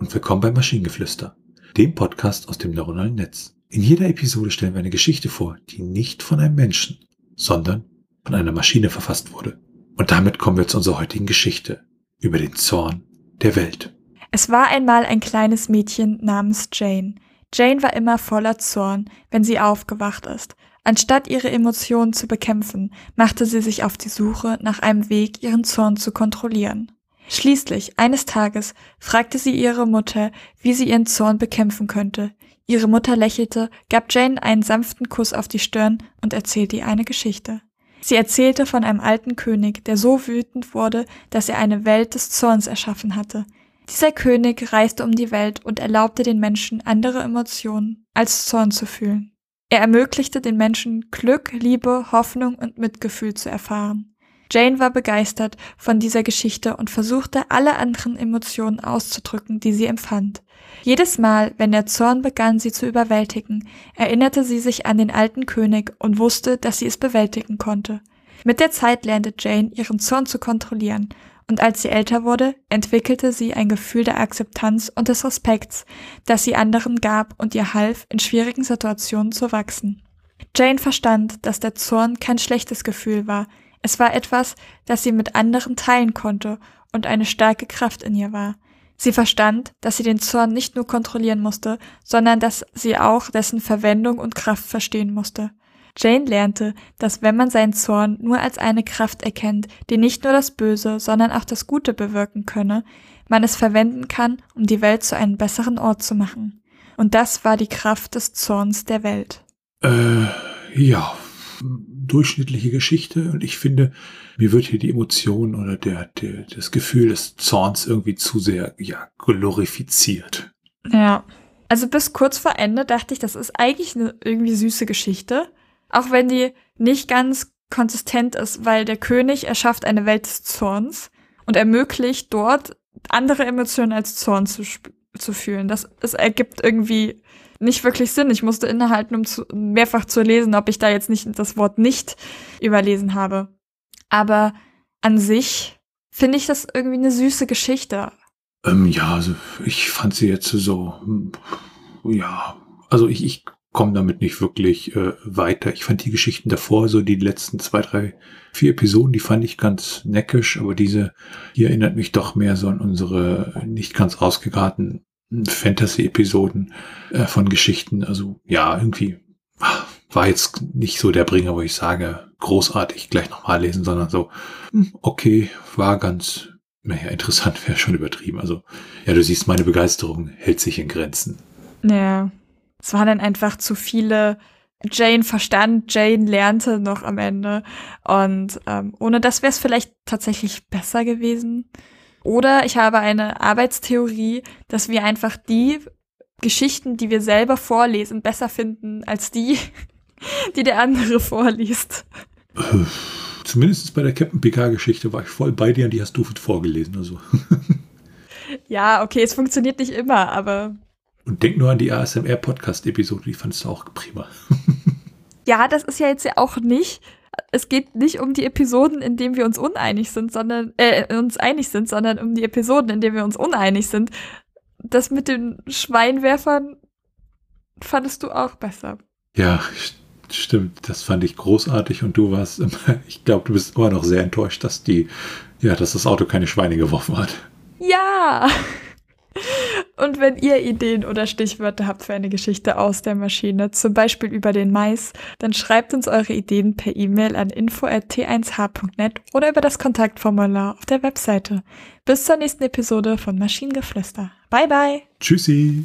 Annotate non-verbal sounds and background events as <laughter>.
Willkommen bei Maschinengeflüster, dem Podcast aus dem neuronalen Netz. In jeder Episode stellen wir eine Geschichte vor, die nicht von einem Menschen, sondern von einer Maschine verfasst wurde. Und damit kommen wir zu unserer heutigen Geschichte über den Zorn der Welt. Es war einmal ein kleines Mädchen namens Jane. Jane war immer voller Zorn, wenn sie aufgewacht ist. Anstatt ihre Emotionen zu bekämpfen, machte sie sich auf die Suche nach einem Weg, ihren Zorn zu kontrollieren. Schließlich, eines Tages, fragte sie ihre Mutter, wie sie ihren Zorn bekämpfen könnte. Ihre Mutter lächelte, gab Jane einen sanften Kuss auf die Stirn und erzählte ihr eine Geschichte. Sie erzählte von einem alten König, der so wütend wurde, dass er eine Welt des Zorns erschaffen hatte. Dieser König reiste um die Welt und erlaubte den Menschen andere Emotionen als Zorn zu fühlen. Er ermöglichte den Menschen Glück, Liebe, Hoffnung und Mitgefühl zu erfahren. Jane war begeistert von dieser Geschichte und versuchte alle anderen Emotionen auszudrücken, die sie empfand. Jedes Mal, wenn der Zorn begann, sie zu überwältigen, erinnerte sie sich an den alten König und wusste, dass sie es bewältigen konnte. Mit der Zeit lernte Jane, ihren Zorn zu kontrollieren, und als sie älter wurde, entwickelte sie ein Gefühl der Akzeptanz und des Respekts, das sie anderen gab und ihr half, in schwierigen Situationen zu wachsen. Jane verstand, dass der Zorn kein schlechtes Gefühl war, es war etwas, das sie mit anderen teilen konnte und eine starke Kraft in ihr war. Sie verstand, dass sie den Zorn nicht nur kontrollieren musste, sondern dass sie auch dessen Verwendung und Kraft verstehen musste. Jane lernte, dass wenn man seinen Zorn nur als eine Kraft erkennt, die nicht nur das Böse, sondern auch das Gute bewirken könne, man es verwenden kann, um die Welt zu einem besseren Ort zu machen. Und das war die Kraft des Zorns der Welt. Äh, ja, durchschnittliche Geschichte und ich finde, mir wird hier die Emotion oder der, der, das Gefühl des Zorns irgendwie zu sehr, ja, glorifiziert. Ja. Also bis kurz vor Ende dachte ich, das ist eigentlich eine irgendwie süße Geschichte. Auch wenn die nicht ganz konsistent ist, weil der König erschafft eine Welt des Zorns und ermöglicht dort andere Emotionen als Zorn zu, zu fühlen. Das, das ergibt irgendwie nicht wirklich Sinn. Ich musste innehalten, um zu, mehrfach zu lesen, ob ich da jetzt nicht das Wort nicht überlesen habe. Aber an sich finde ich das irgendwie eine süße Geschichte. Ähm, ja, also ich fand sie jetzt so, ja, also ich, ich komme damit nicht wirklich äh, weiter. Ich fand die Geschichten davor, so die letzten zwei, drei, vier Episoden, die fand ich ganz neckisch, aber diese hier erinnert mich doch mehr so an unsere nicht ganz ausgegarten Fantasy-Episoden äh, von Geschichten. Also ja, irgendwie war jetzt nicht so der Bringer, wo ich sage, großartig gleich nochmal lesen, sondern so, hm, okay, war ganz, naja, interessant <laughs> wäre schon übertrieben. Also ja, du siehst, meine Begeisterung hält sich in Grenzen. Ja, es waren dann einfach zu viele. Jane verstand, Jane lernte noch am Ende. Und ähm, ohne das wäre es vielleicht tatsächlich besser gewesen. Oder ich habe eine Arbeitstheorie, dass wir einfach die Geschichten, die wir selber vorlesen, besser finden als die, <laughs> die der andere vorliest. Äh, zumindest bei der Captain PK-Geschichte war ich voll bei dir und die hast du vorgelesen. Also. <laughs> ja, okay, es funktioniert nicht immer, aber. Und denk nur an die ASMR-Podcast-Episode, die fandest du auch prima. <laughs> ja, das ist ja jetzt ja auch nicht es geht nicht um die Episoden, in denen wir uns uneinig sind, sondern äh, uns einig sind, sondern um die Episoden, in denen wir uns uneinig sind. Das mit den Schweinwerfern fandest du auch besser. Ja, stimmt. Das fand ich großartig und du warst <laughs> immer, ich glaube, du bist immer noch sehr enttäuscht, dass die, ja, dass das Auto keine Schweine geworfen hat. Ja. Und wenn ihr Ideen oder Stichwörter habt für eine Geschichte aus der Maschine, zum Beispiel über den Mais, dann schreibt uns eure Ideen per E-Mail an info.t1h.net oder über das Kontaktformular auf der Webseite. Bis zur nächsten Episode von Maschinengeflüster. Bye bye. Tschüssi.